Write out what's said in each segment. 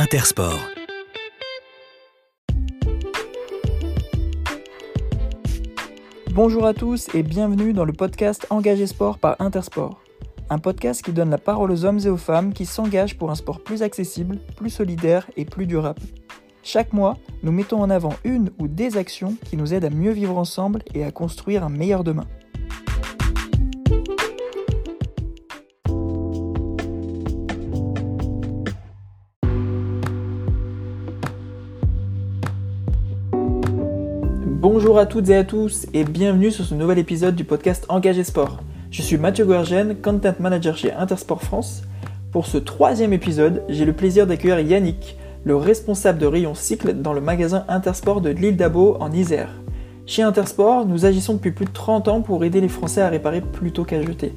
Intersport. Bonjour à tous et bienvenue dans le podcast Engagé Sport par Intersport. Un podcast qui donne la parole aux hommes et aux femmes qui s'engagent pour un sport plus accessible, plus solidaire et plus durable. Chaque mois, nous mettons en avant une ou des actions qui nous aident à mieux vivre ensemble et à construire un meilleur demain. Bonjour à toutes et à tous et bienvenue sur ce nouvel épisode du podcast Engagé Sport. Je suis Mathieu Guergen, Content Manager chez Intersport France. Pour ce troisième épisode, j'ai le plaisir d'accueillir Yannick, le responsable de rayon cycle dans le magasin Intersport de l'île d'Abo en Isère. Chez Intersport, nous agissons depuis plus de 30 ans pour aider les Français à réparer plutôt qu'à jeter.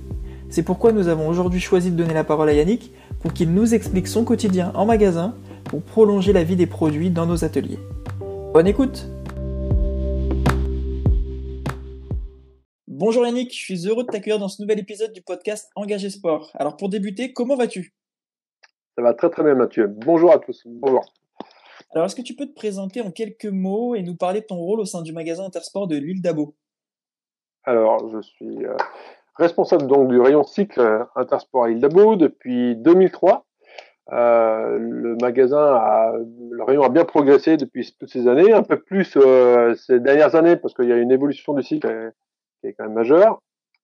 C'est pourquoi nous avons aujourd'hui choisi de donner la parole à Yannick pour qu'il nous explique son quotidien en magasin pour prolonger la vie des produits dans nos ateliers. Bonne écoute Bonjour Yannick, je suis heureux de t'accueillir dans ce nouvel épisode du podcast Engagé Sport. Alors pour débuter, comment vas-tu? Ça va très très bien Mathieu. Bonjour à tous. Bonjour. Alors est-ce que tu peux te présenter en quelques mots et nous parler de ton rôle au sein du magasin Intersport de l'île d'Abo? Alors je suis euh, responsable donc du rayon cycle euh, Intersport à l'île d'Abo depuis 2003. Euh, le magasin a, le rayon a bien progressé depuis toutes ces années, un peu plus euh, ces dernières années parce qu'il y a une évolution du cycle qui est quand même majeur.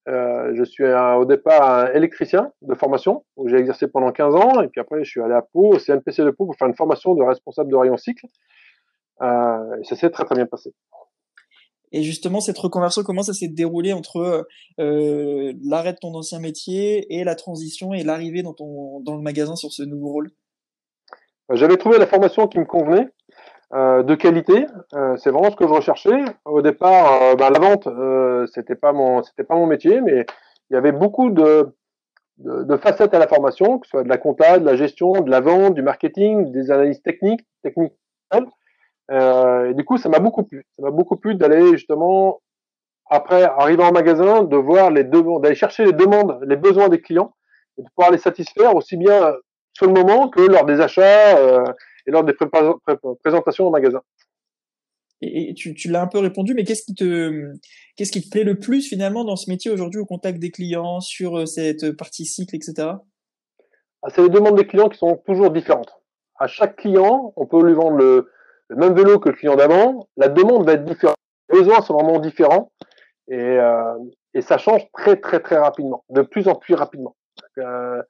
Euh, je suis un, au départ un électricien de formation, où j'ai exercé pendant 15 ans, et puis après je suis allé à Pau, au CNPC de Pau, pour faire une formation de responsable de rayon cycle. Euh, et ça s'est très très bien passé. Et justement, cette reconversion, comment ça s'est déroulé entre euh, l'arrêt de ton ancien métier et la transition et l'arrivée dans, ton, dans le magasin sur ce nouveau rôle? J'avais trouvé la formation qui me convenait. Euh, de qualité. Euh, c'est vraiment ce que je recherchais. Au départ, euh, bah, la vente, euh, c'était pas mon, c'était pas mon métier, mais il y avait beaucoup de, de, de, facettes à la formation, que ce soit de la compta, de la gestion, de la vente, du marketing, des analyses techniques, techniques. et du coup, ça m'a beaucoup plu. Ça m'a beaucoup plu d'aller justement après arriver en magasin, de voir les demandes, d'aller chercher les demandes, les besoins des clients et de pouvoir les satisfaire aussi bien sur le moment que lors des achats et lors des présentations au magasin. Et, tu, tu l'as un peu répondu, mais qu'est-ce qui te qu'est-ce qui te plaît le plus finalement dans ce métier aujourd'hui au contact des clients sur euh, cette partie cycle, etc. Ah, c'est les demandes des clients qui sont toujours différentes. À chaque client, on peut lui vendre le, le même vélo que le client d'avant. La demande va être différente. Les besoins sont vraiment différents et, euh, et ça change très très très rapidement, de plus en plus rapidement. Euh,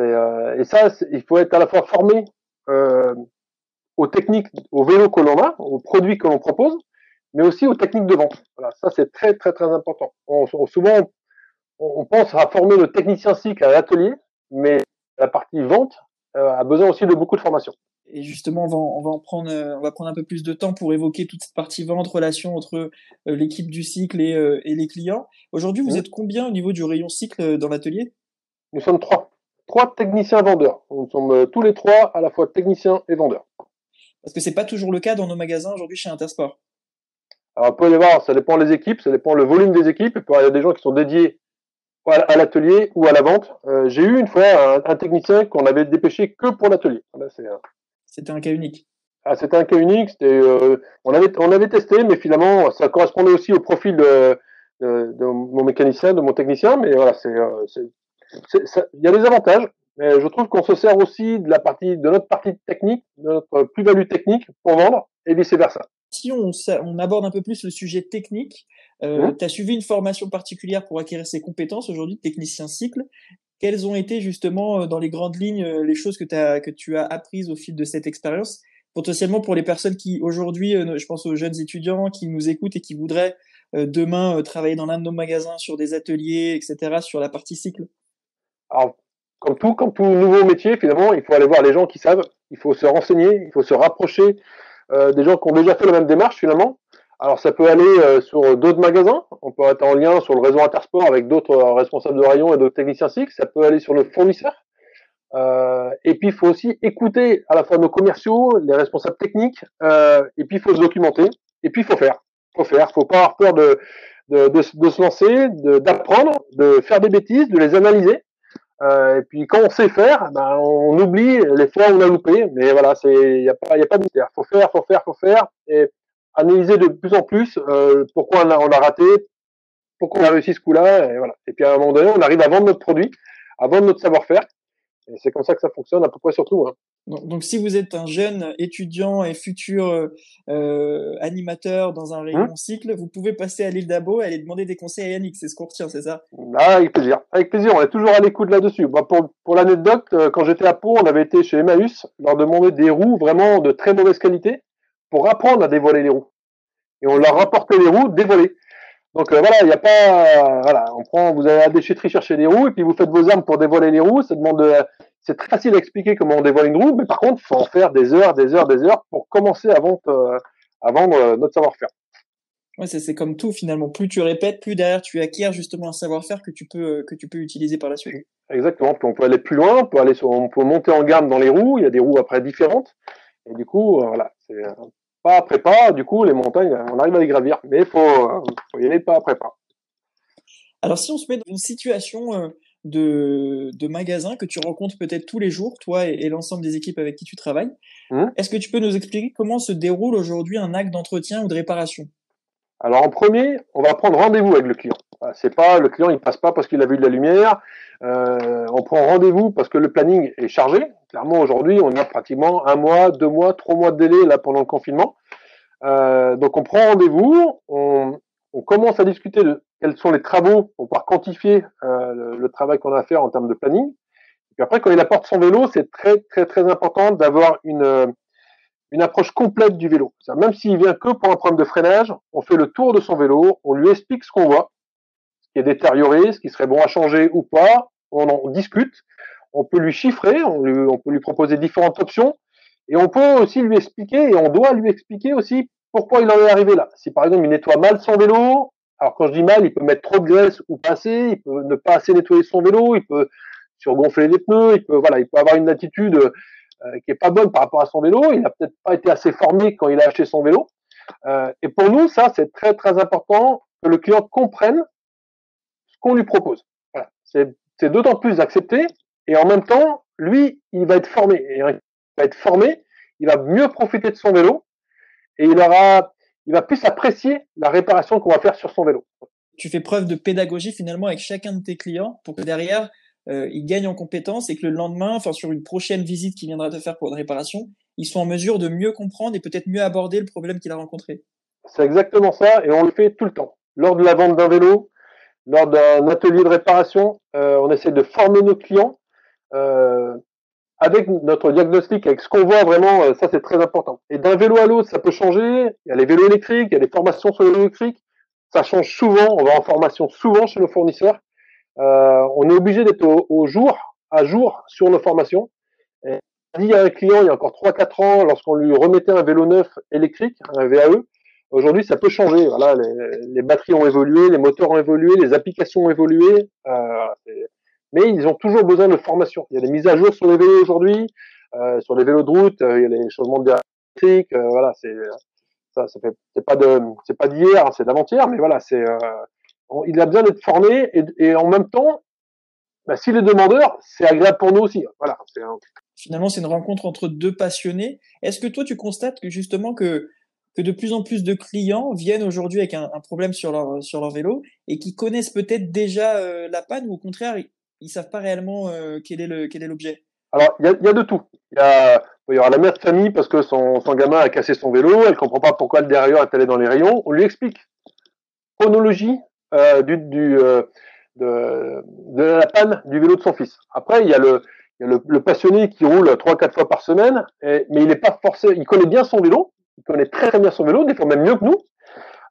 euh, et ça, il faut être à la fois formé euh, aux techniques, aux vélos que l'on a, aux produits que l'on propose, mais aussi aux techniques de vente. Voilà, ça c'est très très très important. On, souvent, on, on, pense à former le technicien cycle à l'atelier, mais la partie vente euh, a besoin aussi de beaucoup de formation. Et justement, on va, on va en prendre, euh, on va prendre un peu plus de temps pour évoquer toute cette partie vente, relation entre euh, l'équipe du cycle et, euh, et les clients. Aujourd'hui, vous mmh. êtes combien au niveau du rayon cycle dans l'atelier? Nous sommes trois trois techniciens vendeurs. Nous sommes euh, tous les trois à la fois techniciens et vendeurs. Parce que c'est pas toujours le cas dans nos magasins aujourd'hui chez Intersport. Alors, on peut voir, ça dépend des équipes, ça dépend le volume des équipes. Il y a des gens qui sont dédiés à l'atelier ou à la vente. Euh, J'ai eu une fois un, un technicien qu'on avait dépêché que pour l'atelier. C'était un cas unique. Ah, c'était un cas unique. Euh, on avait on avait testé, mais finalement, ça correspondait aussi au profil de, de, de mon mécanicien, de mon technicien. Mais voilà, c'est il y a des avantages, mais je trouve qu'on se sert aussi de la partie, de notre partie technique, de notre plus-value technique pour vendre et vice versa. Si on, on aborde un peu plus le sujet technique, euh, mmh. tu as suivi une formation particulière pour acquérir ces compétences aujourd'hui, technicien cycle. Quelles ont été justement euh, dans les grandes lignes euh, les choses que, as, que tu as apprises au fil de cette expérience Potentiellement pour les personnes qui aujourd'hui, euh, je pense aux jeunes étudiants qui nous écoutent et qui voudraient demain travailler dans l'un de nos magasins sur des ateliers, etc., sur la partie cycle? Alors, comme tout, comme tout nouveau métier, finalement, il faut aller voir les gens qui savent, il faut se renseigner, il faut se rapprocher euh, des gens qui ont déjà fait la même démarche, finalement. Alors, ça peut aller euh, sur d'autres magasins, on peut être en lien sur le réseau Intersport avec d'autres euh, responsables de rayon et d'autres techniciens SIC, ça peut aller sur le fournisseur. Euh, et puis, il faut aussi écouter à la fois nos commerciaux, les responsables techniques, euh, et puis il faut se documenter, et puis il faut faire. Il faut faire, faut pas avoir peur de, de, de, se lancer, d'apprendre, de faire des bêtises, de les analyser Euh, et puis quand on sait faire, ben, on oublie les fois où on a loupé. Mais voilà, c'est il y a pas y a pas de mystère. Faut faire, faut faire, faut faire et analyser de plus en plus euh, pourquoi on a, on a raté, pourquoi on a réussi ce coup-là. Et voilà. Et puis à un moment donné, on arrive à vendre notre produit, à vendre notre savoir-faire. Et c'est comme ça que ça fonctionne à peu près surtout. Hein. Donc, donc, si vous êtes un jeune étudiant et futur euh, euh animateur dans un rayon Hum. cycle, vous pouvez passer à l'île d'Abo et aller demander des conseils à Yannick. C'est ce qu'on retient, c'est ça? Ah, avec plaisir. Avec plaisir, on est toujours à l'écoute là-dessus. Bah, pour pour l'anecdote, euh, quand j'étais à Pau, on avait été chez Emmaüs leur demander des roues vraiment de très mauvaise qualité pour apprendre à dévoiler les roues. Et on leur rapportait les roues dévoilées. Donc euh, voilà, il n'y a pas, voilà, on prend, vous allez à la déchetterie chercher des roues et puis vous faites vos armes pour dévoiler les roues. Ça demande, de- c'est très facile à expliquer comment on dévoile une roue, mais par contre, faut en faire des heures, des heures, des heures pour commencer à vendre, euh, à vendre euh, notre savoir-faire. Ouais, c'est comme tout finalement. Plus tu répètes, plus derrière tu acquiers justement un savoir-faire que tu peux euh, que tu peux utiliser par la suite. Exactement. Puis on peut aller plus loin, on peut aller sur, on peut monter en gamme dans les roues. Il y a des roues après différentes. Et du coup, euh, voilà, c'est euh, pas après pas. Du coup, les montagnes, on arrive à les gravir, mais il faut, faut y aller pas après pas. Alors si on se met dans une situation euh, de, de magasin que tu rencontres peut-être tous les jours, toi et, et l'ensemble des équipes avec qui tu travailles, Mhm. est-ce que tu peux nous expliquer comment se déroule aujourd'hui un acte d'entretien ou de réparation? Alors en premier, on va prendre rendez-vous avec le client. Voilà, C'est pas le client, il passe pas parce qu'il a vu de la lumière. Euh, on prend rendez-vous parce que le planning est chargé. Clairement aujourd'hui, on a pratiquement un mois, deux mois, trois mois de délai là pendant le confinement. Euh, donc on prend rendez-vous, on, on commence à discuter quels sont les travaux pour pouvoir quantifier euh, le, travail qu'on a à faire en termes de planning. Et puis après, quand il apporte son vélo, c'est très très très important d'avoir une euh, une approche complète du vélo. Même s'il vient que pour un problème de freinage, on fait le tour de son vélo, on lui explique ce qu'on voit, qui est détérioré, ce qui serait bon à changer ou pas, on en discute, on peut lui chiffrer, on, lui- on peut lui proposer différentes options, et on peut aussi lui expliquer, et on doit lui expliquer aussi pourquoi il en est arrivé là. Si par exemple il nettoie mal son vélo, alors quand je dis mal, il peut mettre trop de graisse ou pas assez, il peut ne pas assez nettoyer son vélo, il peut surgonfler les pneus, il peut voilà, il peut avoir une attitude euh, qui est pas bonne par rapport à son vélo. Il n'a peut-être pas été assez formé quand il a acheté son vélo. Euh, et pour nous, ça, c'est très très important que le client comprenne qu'on lui propose. Voilà. C'est, d'autant plus accepté. Et en même temps, lui, il va être formé. Et il va être formé, il va mieux profiter de son vélo et il aura, il va plus apprécier la réparation qu'on va faire sur son vélo. Tu fais preuve de pédagogie finalement avec chacun de tes clients pour que derrière euh, ils gagnent en compétences et que le lendemain, enfin sur une prochaine visite qu'il viendra te faire pour une réparation, ils sont en mesure de mieux comprendre et peut-être mieux aborder le problème qu'il a rencontré. C'est exactement ça, et on le fait tout le temps. Lors de la vente d'un vélo, lors d'un atelier de réparation, euh, on essaie de former nos clients euh, avec notre diagnostic, avec ce qu'on voit vraiment, euh, ça c'est très important. Et d'un vélo à l'autre, ça peut changer. Il y a les vélos électriques, il y a les formations sur les vélos électriques. Ça change souvent, on va en formation souvent chez nos fournisseurs. Euh, on est obligé d'être au, au jour, à jour sur nos formations. Et dit à un client il y a encore 3-4 ans, lorsqu'on lui remettait un vélo neuf électrique, un VAE, Aujourd'hui, ça peut changer. Voilà, les, les, batteries ont évolué, les moteurs ont évolué, les applications ont évolué. Euh, mais ils ont toujours besoin de formation. Il y a des mises à jour sur les vélos aujourd'hui, euh, sur les vélos de route. Euh, il y a les changements de électrique. Euh, voilà, c'est ça. Ça c'est pas de c'est pas d'hier, c'est d'avant-hier. Mais voilà, c'est il a besoin d'être formé et, en même temps, bah, s'il est demandeur, c'est agréable pour nous aussi. Voilà. Finalement, c'est une rencontre entre deux passionnés. Est-ce que toi, tu constates que justement que que de plus en plus de clients viennent aujourd'hui avec un, problème sur leur sur leur vélo et qui connaissent peut-être déjà euh, la panne ou au contraire ils, ils savent pas réellement euh, quel est le quel est l'objet. Alors il y a, y a, de tout. Il y, a, y aura la mère de famille parce que son, son gamin a cassé son vélo, elle comprend pas pourquoi le derrière est allé dans les rayons. On lui explique chronologie euh, du, du de, de, la panne du vélo de son fils. Après il y a le il y a le, le passionné qui roule trois quatre fois par semaine, et, mais il est pas forcé, il connaît bien son vélo, il connaît très très bien son vélo, des fois même mieux que nous.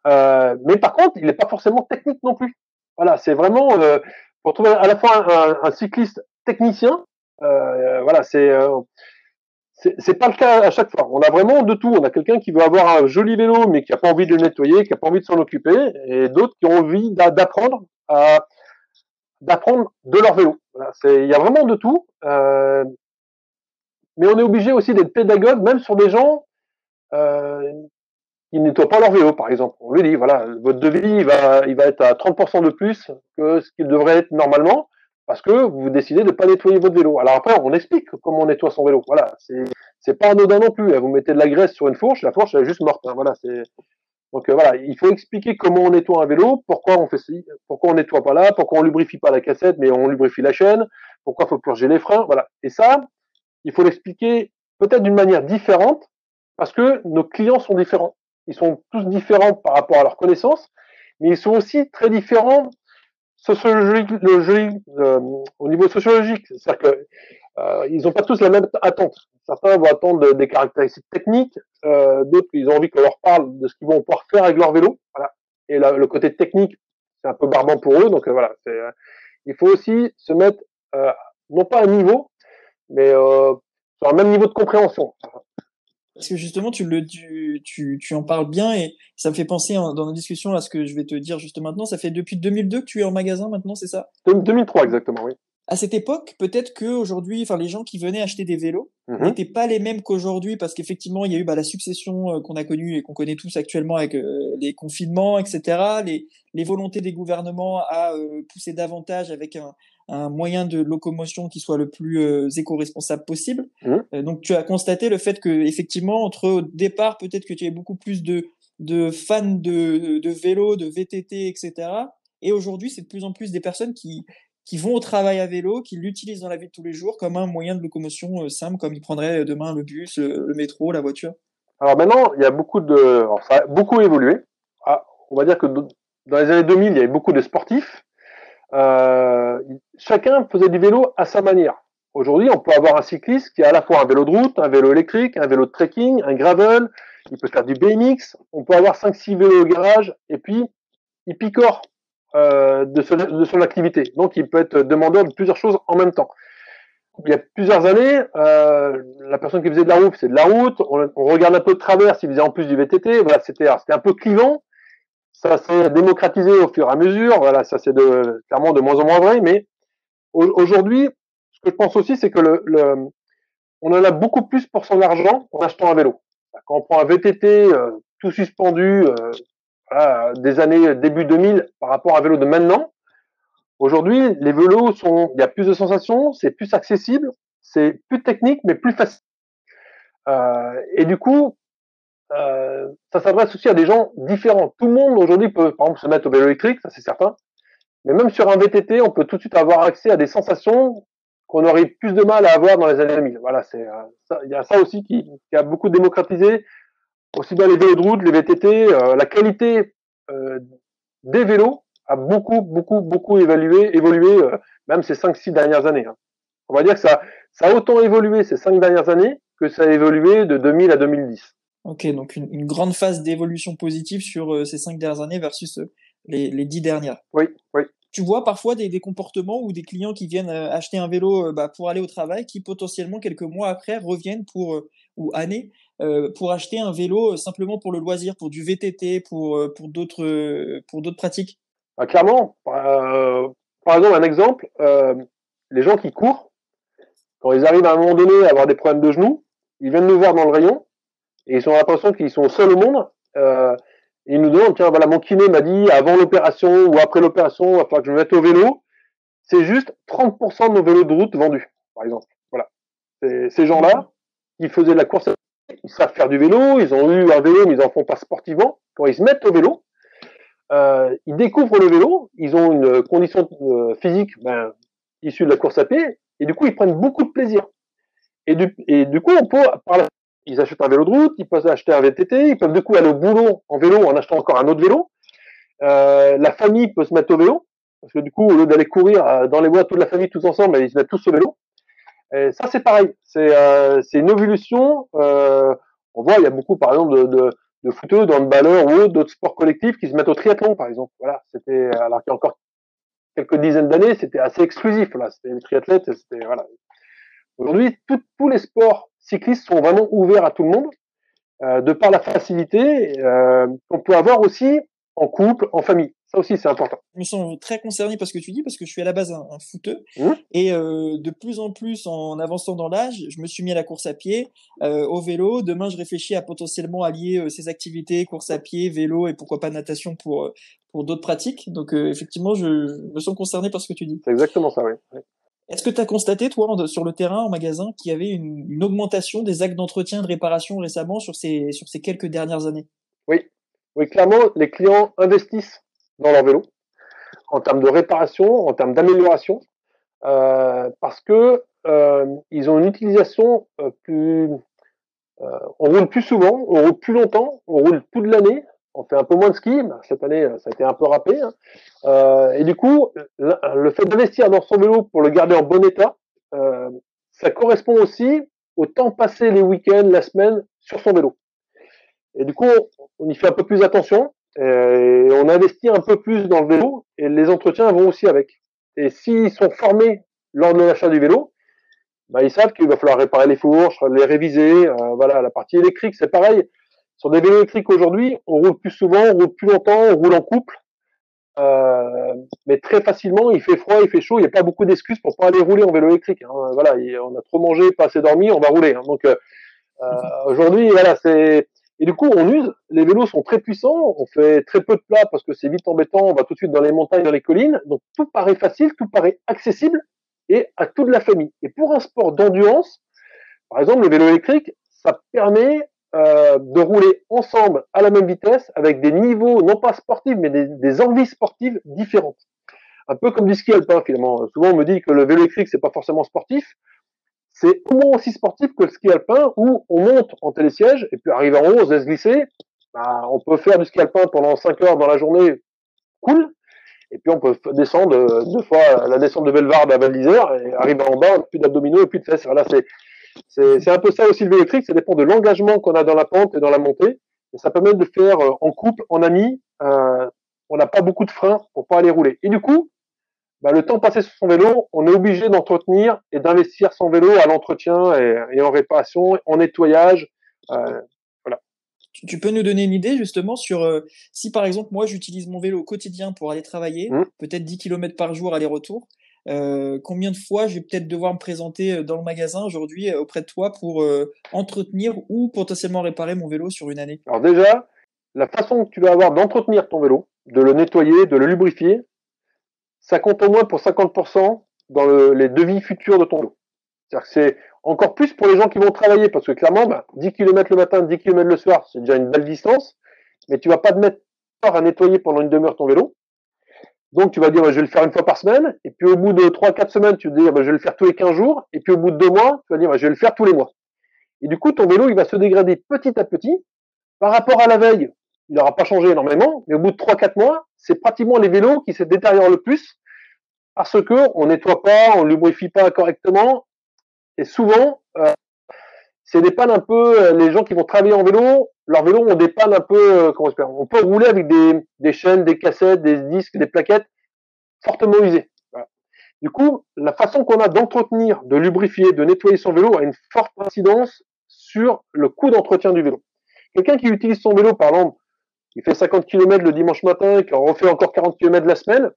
Euh, mais par contre, il n'est pas forcément technique non plus. Voilà, c'est vraiment euh, pour trouver à la fois un, cycliste technicien. Euh, voilà, c'est c'est pas le cas à chaque fois. On a vraiment de tout. On a quelqu'un qui veut avoir un joli vélo, mais qui a pas envie de le nettoyer, qui a pas envie de s'en occuper, et d'autres qui ont envie d'apprendre à d'apprendre de leur vélo. Voilà, il y a vraiment de tout. Euh, mais on est obligé aussi d'être pédagogue, même sur des gens euh, ne nettoient pas leur vélo, par exemple. On lui dit, voilà, votre devis, il va, il va être à 30% de plus que ce qu'il devrait être normalement. parce que vous décidez de pas nettoyer votre vélo. Alors après, on explique comment on nettoie son vélo. Voilà, c'est c'est pas anodin non plus. Vous mettez de la graisse sur une fourche, la fourche elle est juste morte. Hein. Voilà, c'est donc euh, voilà, il faut expliquer comment on nettoie un vélo, pourquoi on fait pourquoi on nettoie pas là, pourquoi on lubrifie pas la cassette, mais on lubrifie la chaîne, pourquoi faut purger les freins, voilà. Et ça, il faut l'expliquer peut-être d'une manière différente, parce que nos clients sont différents. Ils sont tous différents par rapport à leurs connaissances, mais ils sont aussi très différents euh, au niveau sociologique. C'est-à-dire que euh, ils n'ont pas tous la même attente. Certains vont attendre des caractéristiques techniques, euh, d'autres ils ont envie qu'on leur parle de ce qu'ils vont pouvoir faire avec leur vélo. Voilà. Et le côté technique, c'est un peu barbant pour eux. Donc euh, voilà, euh, il faut aussi se mettre non pas à niveau, mais sur un même niveau de compréhension. Parce que justement, tu, le, tu, tu, tu, en parles bien et ça me fait penser dans nos discussions à ce que je vais te dire juste maintenant. Ça fait depuis 2002 que tu es en magasin maintenant, c'est ça? 2003 exactement, oui à cette époque, peut-être que aujourd'hui, enfin les gens qui venaient acheter des vélos mhm. n'étaient pas les mêmes qu'aujourd'hui parce qu'effectivement il y a eu bah, la succession euh, qu'on a connue et qu'on connaît tous actuellement avec euh, les confinements, etc. Les, les volontés des gouvernements à euh, pousser davantage avec un, un, moyen de locomotion qui soit le plus éco-responsable possible. Mhm. donc tu as constaté le fait que effectivement entre au départ peut-être que tu avais beaucoup plus de de fans de, de vélo, de VTT, etc. Et aujourd'hui, c'est de plus en plus des personnes qui, qui vont au travail à vélo, qui l'utilisent dans la vie de tous les jours comme un moyen de locomotion euh, simple, comme ils prendraient euh, demain le bus, le, métro, la voiture Alors maintenant, il y a beaucoup de, ça a beaucoup évolué. Ah, on va dire que dans les années 2000, il y avait beaucoup de sportifs. Euh, chacun faisait du vélo à sa manière. Aujourd'hui, on peut avoir un cycliste qui a à la fois un vélo de route, un vélo électrique, un vélo de trekking, un gravel, il peut faire du BMX, on peut avoir 5-6 vélos au garage, et puis il picore euh, de, son, activité. Donc, il peut être demandeur de plusieurs choses en même temps. Il y a plusieurs années, euh, la personne qui faisait de la route, c'est de la route. On, regarde un peu de travers s'il faisait en plus du VTT. Voilà, c'était un peu clivant. Ça s'est démocratisé au fur et à mesure. Voilà, ça c'est de, clairement de moins en moins vrai. Mais aujourd'hui, ce que je pense aussi, c'est que le, le, on en a beaucoup plus pour son argent en achetant un vélo. Quand on prend un VTT euh, tout suspendu, euh, des années début 2000 par rapport à un vélo de maintenant. Aujourd'hui, les vélos sont, il y a plus de sensations, c'est plus accessible, c'est plus technique, mais plus facile. Euh, et du coup, euh, ça s'adresse aussi à des gens différents. Tout le monde aujourd'hui peut, par exemple, se mettre au vélo électrique, ça c'est certain. Mais même sur un VTT, on peut tout de suite avoir accès à des sensations qu'on aurait plus de mal à avoir dans les années 2000. Voilà, c'est, euh, il y a ça aussi qui, qui a beaucoup démocratisé aussi bien les vélos de route, les VTT, euh, la qualité euh, des vélos a beaucoup, beaucoup, beaucoup évalué, évolué, euh, même ces 5-6 dernières années. Hein. On va dire que ça, ça a autant évolué ces 5 dernières années que ça a évolué de 2000 à 2010. Ok, donc une, une grande phase d'évolution positive sur ces 5 dernières années versus les, les 10 dernières. Oui, oui. Tu vois parfois des, des, comportements ou des clients qui viennent acheter un vélo bah, pour aller au travail, qui potentiellement quelques mois après reviennent pour ou années euh, pour acheter un vélo euh, simplement pour le loisir, pour du VTT, pour euh, pour d'autres pour d'autres pratiques? Ah, Clairement. par exemple, un exemple, les gens qui courent, quand ils arrivent à un moment donné à avoir des problèmes de genoux, ils viennent nous voir dans le rayon et ils ont l'impression qu'ils sont seuls au monde. Euh, et ils nous demandent, tiens, voilà, mon kiné m'a dit avant l'opération ou après l'opération, il va falloir que je me mette au vélo. C'est juste 30% de nos vélos de route vendus, par exemple. Voilà. Ces gens-là, qui faisaient de la course ils savent faire du vélo, ils ont eu un vélo, mais ils en font pas sportivement. Quand ils se mettent au vélo, euh, ils découvrent le vélo, ils ont une condition euh, physique ben, issue de la course à pied, et du coup, ils prennent beaucoup de plaisir. Et du, et du coup, on peut, par la, ils achètent un vélo de route, ils peuvent acheter un VTT, ils peuvent du coup aller au boulot en vélo en achetant encore un autre vélo. Euh, la famille peut se mettre au vélo, parce que du coup, au lieu d'aller courir euh, dans les bois toute la famille tous ensemble, ils se mettent tous au vélo. Et ça, c'est pareil. C'est euh, une évolution. Euh, on voit, il y a beaucoup, par exemple, de, de, de footeux, de handballeurs ou d'autres sports collectifs qui se mettent au triathlon, par exemple. Voilà, c'était alors qu'il y a encore quelques dizaines d'années, c'était assez exclusif. Là, c'était les triathlètes. C'était voilà. Aujourd'hui, tous les sports cyclistes sont vraiment ouverts à tout le monde, euh, de par la facilité euh, qu'on peut avoir aussi en couple, en famille. Ça aussi, c'est important. Je me sens très concerné par ce que tu dis parce que je suis à la base un, un footeux mmh. et euh, de plus en plus en avançant dans l'âge, je me suis mis à la course à pied, euh, au vélo. Demain, je réfléchis à potentiellement allier euh, ces activités, course à pied, vélo et pourquoi pas natation pour euh, pour d'autres pratiques. Donc euh, effectivement, je, je, me sens concerné par ce que tu dis. C'est exactement ça, oui. Est-ce que tu as constaté, toi, sur le terrain, en magasin, qu'il y avait une, augmentation des actes d'entretien et de réparation récemment sur ces, sur ces quelques dernières années? Oui, oui, clairement, les clients investissent dans leur vélo en termes de réparation, en termes d'amélioration, euh, parce que euh, ils ont une utilisation euh, plus. On roule plus souvent, on roule plus longtemps, on roule toute l'année. On fait un peu moins de ski. Cette année, ça a été un peu râpé. Hein. Euh, et du coup, le fait d'investir dans son vélo pour le garder en bon état, ça correspond aussi au temps passé les week-ends, la semaine sur son vélo. Et du coup, on y fait un peu plus attention et on investit un peu plus dans le vélo et les entretiens vont aussi avec. Et s'ils sont formés lors de l'achat du vélo, bah, ils savent qu'il va falloir réparer les fourches, les réviser. Euh, voilà, la partie électrique, c'est pareil. Sur des vélos électriques aujourd'hui, on roule plus souvent, on roule plus longtemps, on roule en couple. Euh, mais très facilement, il fait froid, il fait chaud, il n'y a pas beaucoup d'excuses pour pas aller rouler en vélo électrique. Hein. Voilà, on a trop mangé, pas assez dormi, on va rouler. Hein. Donc euh, euh aujourd'hui, voilà, c'est et du coup, on use. Les vélos sont très puissants. On fait très peu de plats parce que c'est vite embêtant. On va tout de suite dans les montagnes, dans les collines. Donc tout paraît facile, tout paraît accessible et à toute la famille. Et pour un sport d'endurance, par exemple, le vélo électrique, ça permet euh, de rouler ensemble à la même vitesse avec des niveaux non pas sportifs mais des, des envies sportives différentes. Un peu comme du ski alpin finalement. Souvent on me dit que le vélo électrique c'est pas forcément sportif c'est au moins aussi sportif que le ski alpin où on monte en télésiège et puis arrive en haut, on se laisse glisser. Bah, on peut faire du ski alpin pendant 5 heures dans la journée, cool. Et puis on peut descendre deux fois la descente de Belvarde à Val d'Isère et arriver en bas, plus d'abdominaux et plus de fesses. Voilà, c'est c'est un peu ça aussi le vélo électrique. Ça dépend de l'engagement qu'on a dans la pente et dans la montée. Et ça permet de faire euh, en couple, en ami. Euh, on n'a pas beaucoup de freins pour pas aller rouler. Et du coup, bah, le temps passé sur son vélo, on est obligé d'entretenir et d'investir son vélo à l'entretien et, en réparation, en nettoyage. Euh, voilà. Tu, peux nous donner une idée justement sur euh, si par exemple moi j'utilise mon vélo au quotidien pour aller travailler, mmh. peut-être 10 km par jour aller-retour. Euh, combien de fois je vais peut-être devoir me présenter euh, dans le magasin aujourd'hui euh, auprès de toi pour entretenir ou potentiellement réparer mon vélo sur une année? Alors déjà, la façon que tu vas avoir d'entretenir ton vélo, de le nettoyer, de le lubrifier, ça compte au moins pour 50% dans le, les devis futurs de ton lot. C'est-à-dire que c'est encore plus pour les gens qui vont travailler, parce que clairement, bah, 10 km le matin, 10 km le soir, c'est déjà une belle distance, mais tu vas pas te mettre à nettoyer pendant une demi-heure ton vélo. Donc tu vas dire, bah, je vais le faire une fois par semaine, et puis au bout de 3-4 semaines, tu vas dire, bah, je vais le faire tous les 15 jours, et puis au bout de deux mois, tu vas dire, bah, je vais le faire tous les mois. Et du coup, ton vélo, il va se dégrader petit à petit. Par rapport à la veille, il n'aura pas changé énormément, mais au bout de 3-4 mois, c'est pratiquement les vélos qui se détériorent le plus parce que on nettoie pas, on lubrifie pas correctement, et souvent, euh, c'est des pannes un peu, euh, les gens qui vont travailler en vélo, leur vélo ont des pannes un peu, euh, comment on, on peut rouler avec des, des chaînes, des cassettes, des disques, des plaquettes fortement usées. Du coup, la façon qu'on a d'entretenir, de lubrifier, de nettoyer son vélo a une forte incidence sur le coût d'entretien du vélo. Quelqu'un qui utilise son vélo, par exemple, il fait 50 km le dimanche matin et qui en refait encore 40 km la semaine,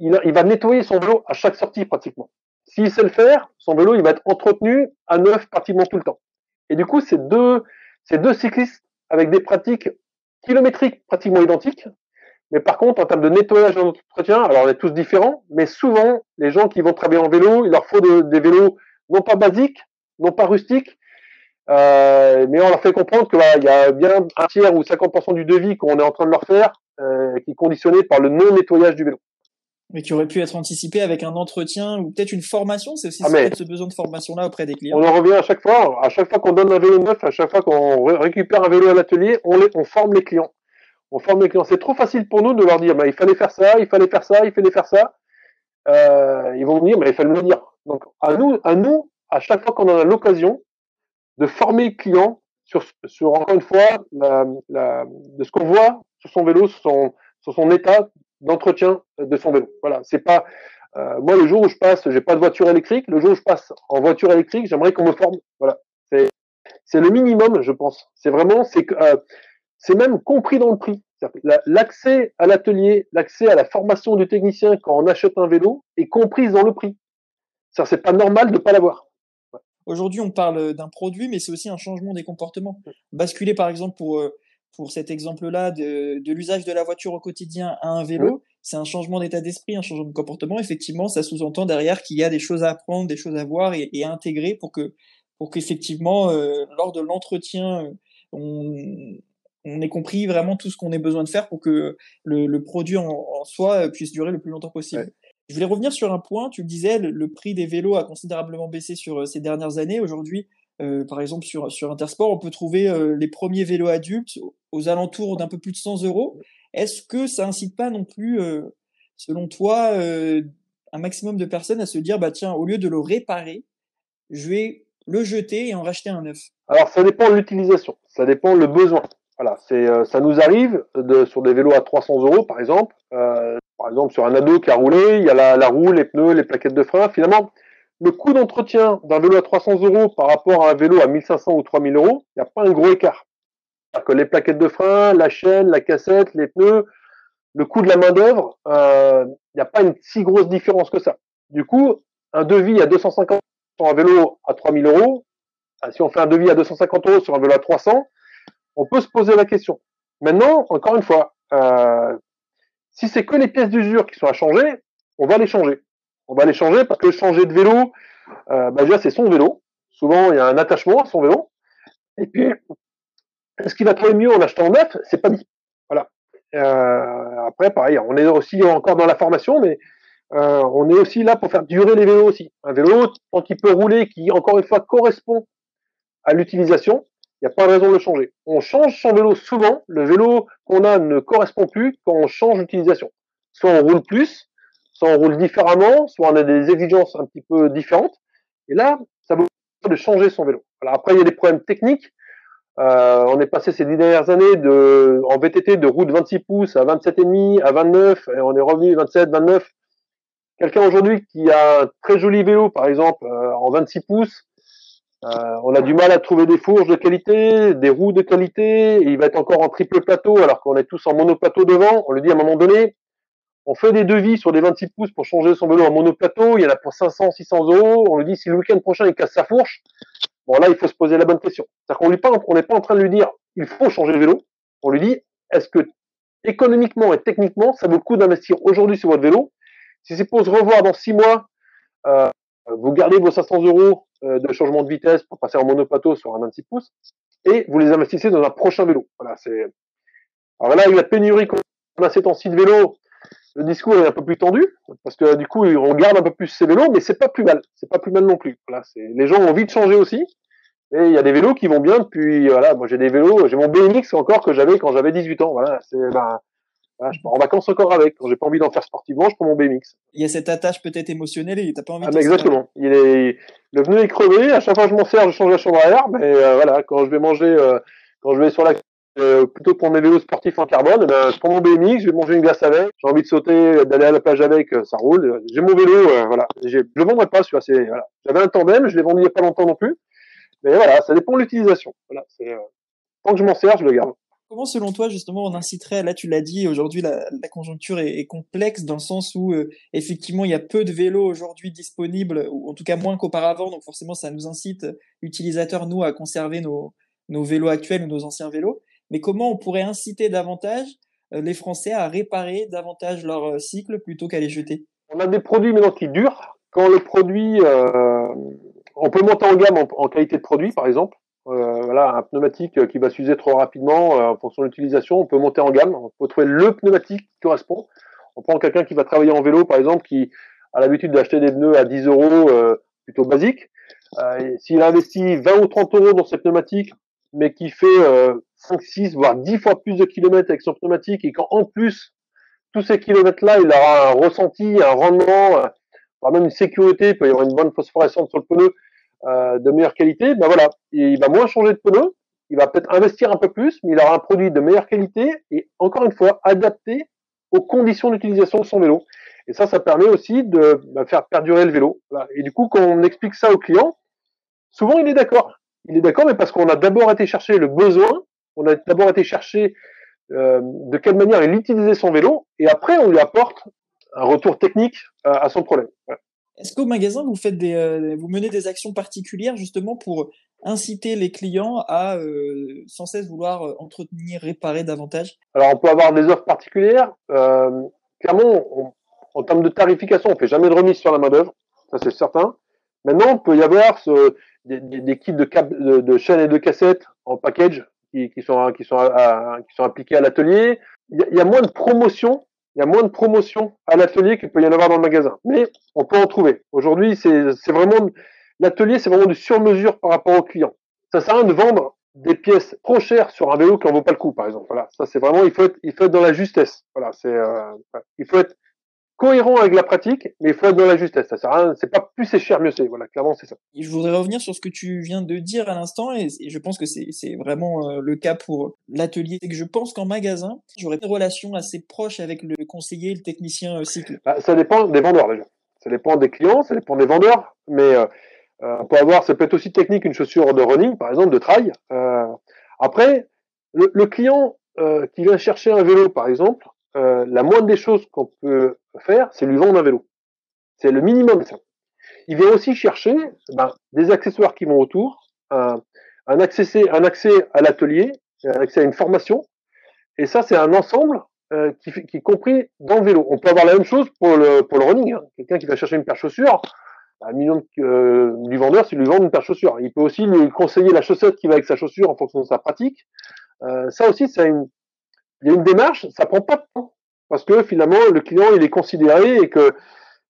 il, il, va nettoyer son vélo à chaque sortie pratiquement. S'il sait le faire, son vélo il va être entretenu à neuf pratiquement tout le temps. Et du coup, c'est deux, deux cyclistes avec des pratiques kilométriques pratiquement identiques. Mais par contre, en termes de nettoyage et d'entretien, alors on est tous différents, mais souvent, les gens qui vont travailler en vélo, il leur faut des vélos non pas basiques, non pas rustiques, euh, mais on leur fait comprendre que il y a bien un tiers ou 50% du devis qu'on est en train de leur faire euh, qui est conditionné par le non nettoyage du vélo. Mais qui aurait pu être anticipé avec un entretien ou peut-être une formation. C'est aussi ah ce besoin de formation-là auprès des clients. On en revient à chaque fois. À chaque fois qu'on donne un vélo neuf, à chaque fois qu'on récupère un vélo à l'atelier, on, on forme les clients. On forme les clients. C'est trop facile pour nous de leur dire, bah, il fallait faire ça, il fallait faire ça, il fallait faire ça. Euh, ils vont venir, mais il fallait me le dire. Donc, à nous, à nous, à chaque fois qu'on a l'occasion, de former le client sur, sur encore une fois, la, la, de ce qu'on voit sur son vélo, sur son, sur son état d'entretien de son vélo. Voilà, c'est pas euh, moi le jour où je passe, j'ai pas de voiture électrique. Le jour où je passe en voiture électrique, j'aimerais qu'on me forme. Voilà, c'est c'est le minimum, je pense. C'est vraiment c'est euh, c'est même compris dans le prix. L'accès à l'atelier, l'accès à la formation du technicien quand on achète un vélo est comprise dans le prix. Ça, c'est pas normal de pas l'avoir. Aujourd'hui, on parle d'un produit, mais c'est aussi un changement des comportements. Basculer, par exemple, pour, euh, pour cet exemple-là, de, de l'usage de la voiture au quotidien à un vélo, c'est un changement d'état d'esprit, un changement de comportement. Effectivement, ça sous-entend derrière qu'il y a des choses à apprendre, des choses à voir et, à intégrer pour que pour qu'effectivement, euh, lors de l'entretien, on, on ait compris vraiment tout ce qu'on ait besoin de faire pour que le, le produit en, en, soi puisse durer le plus longtemps possible. Je voulais revenir sur un point. Tu le disais, le, prix des vélos a considérablement baissé sur euh, ces dernières années. Aujourd'hui, euh, par exemple, sur, sur Intersport, on peut trouver euh, les premiers vélos adultes aux alentours d'un peu plus de 100 euros. Est-ce que ça incite pas non plus, selon toi, un maximum de personnes à se dire, bah tiens, au lieu de le réparer, je vais le jeter et en racheter un neuf? Alors, ça dépend de l'utilisation. Ça dépend le besoin. Voilà, c'est ça nous arrive sur des vélos à 300 euros, par exemple, euh, par exemple, sur un ado qui a roulé, il y a la roue, les pneus, les plaquettes de frein. Finalement, le coût d'entretien d'un vélo à 300 euros par rapport à un vélo à 1500 ou 3000 euros, il n'y a pas un gros écart. Que les plaquettes de frein, la chaîne, la cassette, les pneus, le coût de la main d'œuvre, euh, il n'y a pas une si grosse différence que ça. Du coup, un devis à 250 sur un vélo à 3000 euros, ah, si on fait un devis à 250 euros sur un vélo à 300, on peut se poser la question. Maintenant, encore une fois, euh, si c'est que les pièces d'usure qui sont à changer, on va les changer. On va les changer parce que changer de vélo, euh, bah déjà c'est son vélo. Souvent il y a un attachement à son vélo. Et puis, est-ce qu'il va trouver mieux en achetant neuf C'est pas dit. Voilà. Euh, après, pareil, on est aussi encore dans la formation, mais euh, on est aussi là pour faire durer les vélos aussi. Un vélo, tant qu'il peut rouler, qui encore une fois correspond à l'utilisation, il n'y a pas de raison de le changer. On change son vélo souvent. Le vélo qu'on a ne correspond plus quand on change d'utilisation. Soit on roule plus, soit on roule différemment, soit on a des exigences un petit peu différentes. Et là, ça vaut de changer son vélo. Alors après, il y a des problèmes techniques. Euh, on est passé ces dix dernières années de, en VTT de route 26 pouces à 27,5 à 29 et on est revenu 27, 29. Quelqu'un aujourd'hui qui a un très joli vélo, par exemple, euh, en 26 pouces, euh, on a du mal à trouver des fourches de qualité, des roues de qualité. il va être encore en triple plateau alors qu'on est tous en monoplateau devant. On le dit à un moment donné. On fait des devis sur des 26 pouces pour changer son vélo en monoplateau. Il y en a pour 500, 600 euros. On lui dit si le week-end prochain il casse sa fourche. Bon là, il faut se poser la bonne question. C'est-à-dire qu'on pas, on n'est pas en train de lui dire il faut changer le vélo. On lui dit est-ce que économiquement et techniquement ça vaut le coup d'investir aujourd'hui sur votre vélo? Si c'est pour se revoir dans six mois, euh, vous gardez vos 500 euros euh, de changement de vitesse pour passer en monoplateau sur un 26 pouces, et vous les investissez dans un prochain vélo. Voilà, c'est. Alors là, avec la pénurie qu'on a ces temps-ci de vélo, le discours est un peu plus tendu parce que du coup, on garde un peu plus ces vélos, mais c'est pas plus mal. C'est pas plus mal non plus. Voilà, c'est les gens ont envie de changer aussi. Et il y a des vélos qui vont bien depuis voilà, moi j'ai des vélos, j'ai mon BMX encore que j'avais quand j'avais 18 ans. Voilà, c'est ben, je pars en vacances encore avec. Quand j'ai pas envie d'en faire sportivement, je prends mon BMX. Il y a cette attache peut-être émotionnelle et t'as pas envie. Ah, de exactement. Il est le pneu est crevé. À chaque fois que je m'en sers, je change la chambre à air. Mais euh, voilà, quand je vais manger, euh, quand je vais sur la euh, plutôt pour mes vélos sportifs en carbone, eh ben, je prends mon BMX, je vais manger une glace avec. J'ai envie de sauter, d'aller à la plage avec, ça roule. J'ai mon vélo, voilà. Je le vendrai pas, celui-là. C'est voilà. J'avais un tandem, je l'ai vendu il y a pas longtemps non plus. Mais voilà, ça dépend de l'utilisation. Voilà, c'est tant que je m'en sers, je le garde. Comment, selon toi, justement, on inciterait, là tu l'as dit, aujourd'hui la, la, conjoncture est, est, complexe dans le sens où, euh, effectivement, il y a peu de vélos aujourd'hui disponibles, ou en tout cas moins qu'auparavant, donc forcément ça nous incite, utilisateurs, nous, à conserver nos, nos vélos actuels ou nos anciens vélos. Mais comment on pourrait inciter davantage euh, les Français à réparer davantage leur euh, cycle plutôt qu'à les jeter? On a des produits maintenant qui durent. Quand le produit, euh, on peut monter en gamme en, qualité de produit, par exemple. Voilà, un pneumatique qui va s'user trop rapidement euh, en fonction de l'utilisation, on peut monter en gamme, on peut trouver le pneumatique qui correspond. On prend quelqu'un qui va travailler en vélo, par exemple, qui a l'habitude d'acheter des pneus à 10 euros plutôt basiques. S'il investit 20 ou 30 euros dans ses pneumatiques, mais qui fait 5, 6, voire 10 fois plus de kilomètres avec son pneumatique, et qu'en plus, tous ces kilomètres-là, il aura un ressenti, un rendement, voire même une sécurité, il peut y avoir une bonne phosphorescence sur le pneu, euh, de meilleure qualité, ben voilà, il va moins changer de pneu, il va peut-être investir un peu plus, mais il aura un produit de meilleure qualité et encore une fois adapté aux conditions d'utilisation de son vélo. Et ça, ça permet aussi de bah, faire perdurer le vélo. Et du coup, quand on explique ça au client, souvent il est d'accord. Il est d'accord, mais parce qu'on a d'abord été chercher le besoin, on a d'abord été chercher euh, de quelle manière il utilisait son vélo, et après on lui apporte un retour technique à, son problème. Est-ce qu'au magasin vous faites des, euh, vous menez des actions particulières justement pour inciter les clients à euh, sans cesse vouloir entretenir, réparer davantage? Alors on peut avoir des offres particulières. clairement, en termes de tarification, on fait jamais de remise sur la main d'œuvre, ça c'est certain. Maintenant, il peut y avoir ce, des, des, kits de, de, de chaînes et de cassettes en package qui, qui sont qui sont qui sont appliqués à l'atelier. Il, y, a moins de promotion, il y a moins de promotion à l'atelier qu'il peut y en avoir dans le magasin. Mais on peut en trouver. Aujourd'hui, c'est c'est vraiment l'atelier, c'est vraiment du sur-mesure par rapport au client. Ça sert à rien de vendre des pièces trop chères sur un vélo qui en vaut pas le coup, par exemple. Voilà, ça c'est vraiment il faut être il faut être dans la justesse. Voilà, c'est euh, il faut être cohérent avec la pratique, mais il faut être dans la justesse. Ça sert à rien, c'est pas plus c'est cher, mieux c'est. Voilà, clairement, c'est ça. je voudrais revenir sur ce que tu viens de dire à l'instant, et, je pense que c'est, vraiment euh, le cas pour l'atelier. C'est que je pense qu'en magasin, j'aurais une relation assez proche avec le conseiller, le technicien euh, cycle. Bah, ça dépend des vendeurs déjà. Ça dépend des clients, ça dépend des vendeurs, mais euh, euh on peut avoir, ça peut être aussi technique une chaussure de running, par exemple, de trail. après, le, le client qui vient chercher un vélo, par exemple, euh, la moindre des choses qu'on peut faire, c'est lui vendre un vélo. C'est le minimum. Il vient aussi chercher ben, des accessoires qui vont autour, un, un, accès, à l'atelier, un accès à une formation. Et ça, c'est un ensemble euh, qui, qui, est compris dans le vélo. On peut avoir la même chose pour le, running. Hein. Quelqu'un qui va chercher une paire de chaussures, un million euh, du vendeur, c'est lui vendre une paire de chaussures. Il peut aussi lui conseiller la chaussette qui va avec sa chaussure en fonction de sa pratique. Ça aussi, c'est une, il y a une démarche, ça prend pas de temps. Parce que finalement, le client, il est considéré et que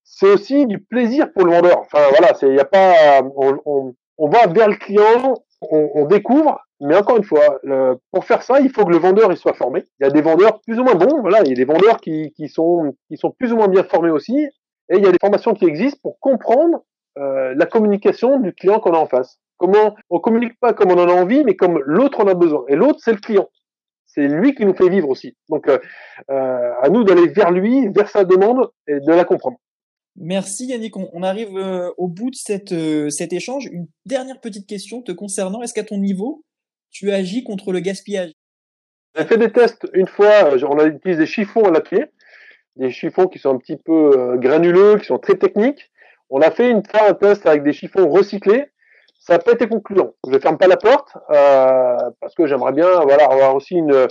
c'est aussi du plaisir pour le vendeur. Enfin, voilà, c'est, il y a pas, on, on, on, va vers le client, on, on découvre, mais encore une fois, le, pour faire ça, il faut que le vendeur il soit formé. Il y a des vendeurs plus ou moins bons, voilà, il y a des vendeurs qui, qui sont, qui sont plus ou moins bien formés aussi, et il y a des formations qui existent pour comprendre euh, la communication du client qu'on a en face. Comment on communique pas comme on en a envie, mais comme l'autre en a besoin. Et l'autre, c'est le client c'est lui qui nous fait vivre aussi. Donc, euh, euh, à nous d'aller vers lui, vers sa demande et de la comprendre. Merci Yannick. On, arrive euh, au bout de cette, cet échange. Une dernière petite question te concernant. Est-ce qu'à ton niveau, tu agis contre le gaspillage? On a fait des tests une fois. On a utilisé des chiffons à la pied, des chiffons qui sont un petit peu granuleux, qui sont très techniques. On a fait une fois un test avec des chiffons recyclés ça n'a pas été concluant. Je ferme pas la porte euh, parce que j'aimerais bien voilà avoir aussi une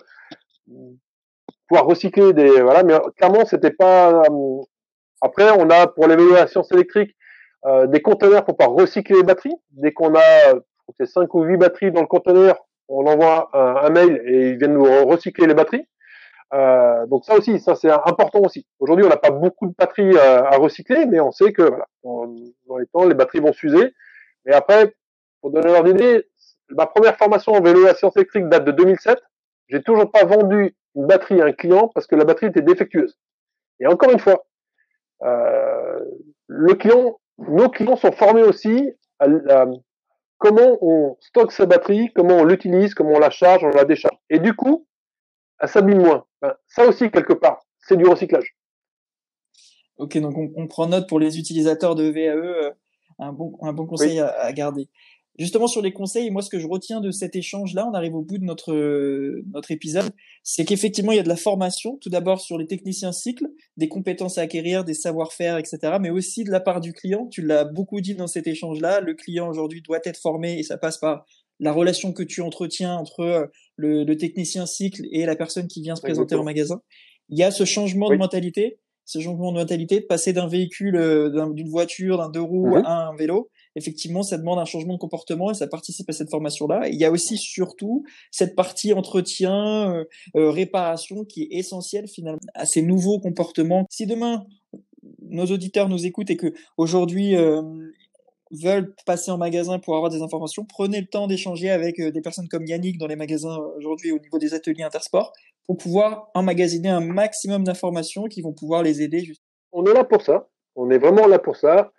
pouvoir recycler des voilà mais clairement c'était pas euh, après on a pour l'évaluation électrique euh, des conteneurs pour pouvoir recycler les batteries. Dès qu'on a c'est 5 ou 8 batteries dans le conteneur on envoie un, mail et ils viennent nous recycler les batteries. Euh, donc ça aussi ça c'est important aussi. Aujourd'hui on n'a pas beaucoup de batteries à recycler mais on sait que voilà dans les temps les batteries vont s'user. Mais après pour donner l'ordre d'idée, ma première formation en vélo à science électrique date de 2007. J'ai toujours pas vendu une batterie à un client parce que la batterie était défectueuse. Et encore une fois, euh, le client, nos clients sont formés aussi à, comment on stocke sa batterie, comment on l'utilise, comment on la charge, on la décharge. Et du coup, elle s'abîme moins. Ben, ça aussi, quelque part, c'est du recyclage. Ok, donc on, prend note pour les utilisateurs de VAE, euh, un bon, un bon conseil à, garder. Justement sur les conseils, moi ce que je retiens de cet échange-là, on arrive au bout de notre notre épisode, c'est qu'effectivement il y a de la formation, tout d'abord sur les techniciens cycles, des compétences à acquérir, des savoir-faire, etc. Mais aussi de la part du client. Tu l'as beaucoup dit dans cet échange-là. Le client aujourd'hui doit être formé et ça passe par la relation que tu entretiens entre euh, le, technicien cycle et la personne qui vient se présenter en magasin. Il y a ce changement de mentalité, ce changement de mentalité de passer d'un véhicule, euh, d'une voiture, d'un deux roues à un vélo effectivement, ça demande un changement de comportement et ça participe à cette formation-là. Il y a aussi surtout cette partie entretien, euh, euh, réparation qui est essentielle finalement à ces nouveaux comportements. Si demain nos auditeurs nous écoutent et que aujourd'hui euh, veulent passer en magasin pour avoir des informations, prenez le temps d'échanger avec des personnes comme Yannick dans les magasins aujourd'hui au niveau des ateliers intersport pour pouvoir emmagasiner un maximum d'informations qui vont pouvoir les aider. On est là pour ça. On est vraiment là pour ça.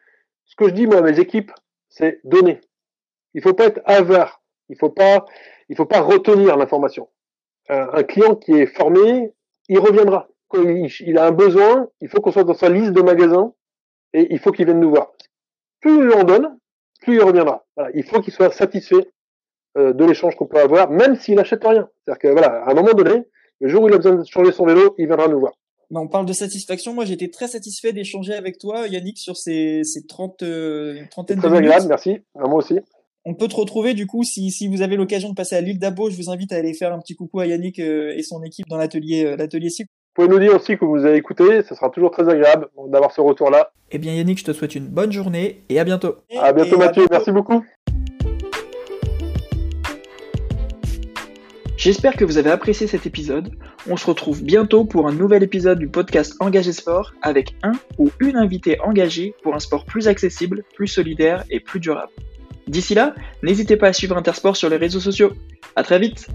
Ce que je dis moi à mes équipes, c'est donner. Il faut pas être avare. Il faut pas, il faut pas retenir l'information. Un, client qui est formé, il reviendra. Quand il, a un besoin, il faut qu'on soit dans sa liste de magasins et il faut qu'il vienne nous voir. Plus en donne, plus il reviendra. il faut qu'il soit satisfait euh, de l'échange qu'on peut avoir, même s'il n'achète rien. C'est-à-dire que voilà, à un moment donné, Le jour où il a besoin de changer son vélo, il viendra nous voir. Bah, on parle de satisfaction. Moi, j'étais très satisfait d'échanger avec toi, Yannick, sur ces, ces 30, euh, une trentaine Très de minutes. agréable, merci. Ah, moi aussi. On peut te retrouver, du coup, si, si vous avez l'occasion de passer à l'île d'Abo, je vous invite à aller faire un petit coucou à Yannick euh, et son équipe dans l'atelier, euh, l'atelier cycle. Vous pouvez nous dire aussi que vous avez écouté, ce sera toujours très agréable d'avoir ce retour-là. Eh bien, Yannick, je te souhaite une bonne journée et à bientôt. À bientôt Et Mathieu, bientôt. merci beaucoup. J'espère que vous avez apprécié cet épisode. On se retrouve bientôt pour un nouvel épisode du podcast Engagé Sport avec un ou une invitée engagée pour un sport plus accessible, plus solidaire et plus durable. D'ici là, n'hésitez pas à suivre Intersport sur les réseaux sociaux. À très vite!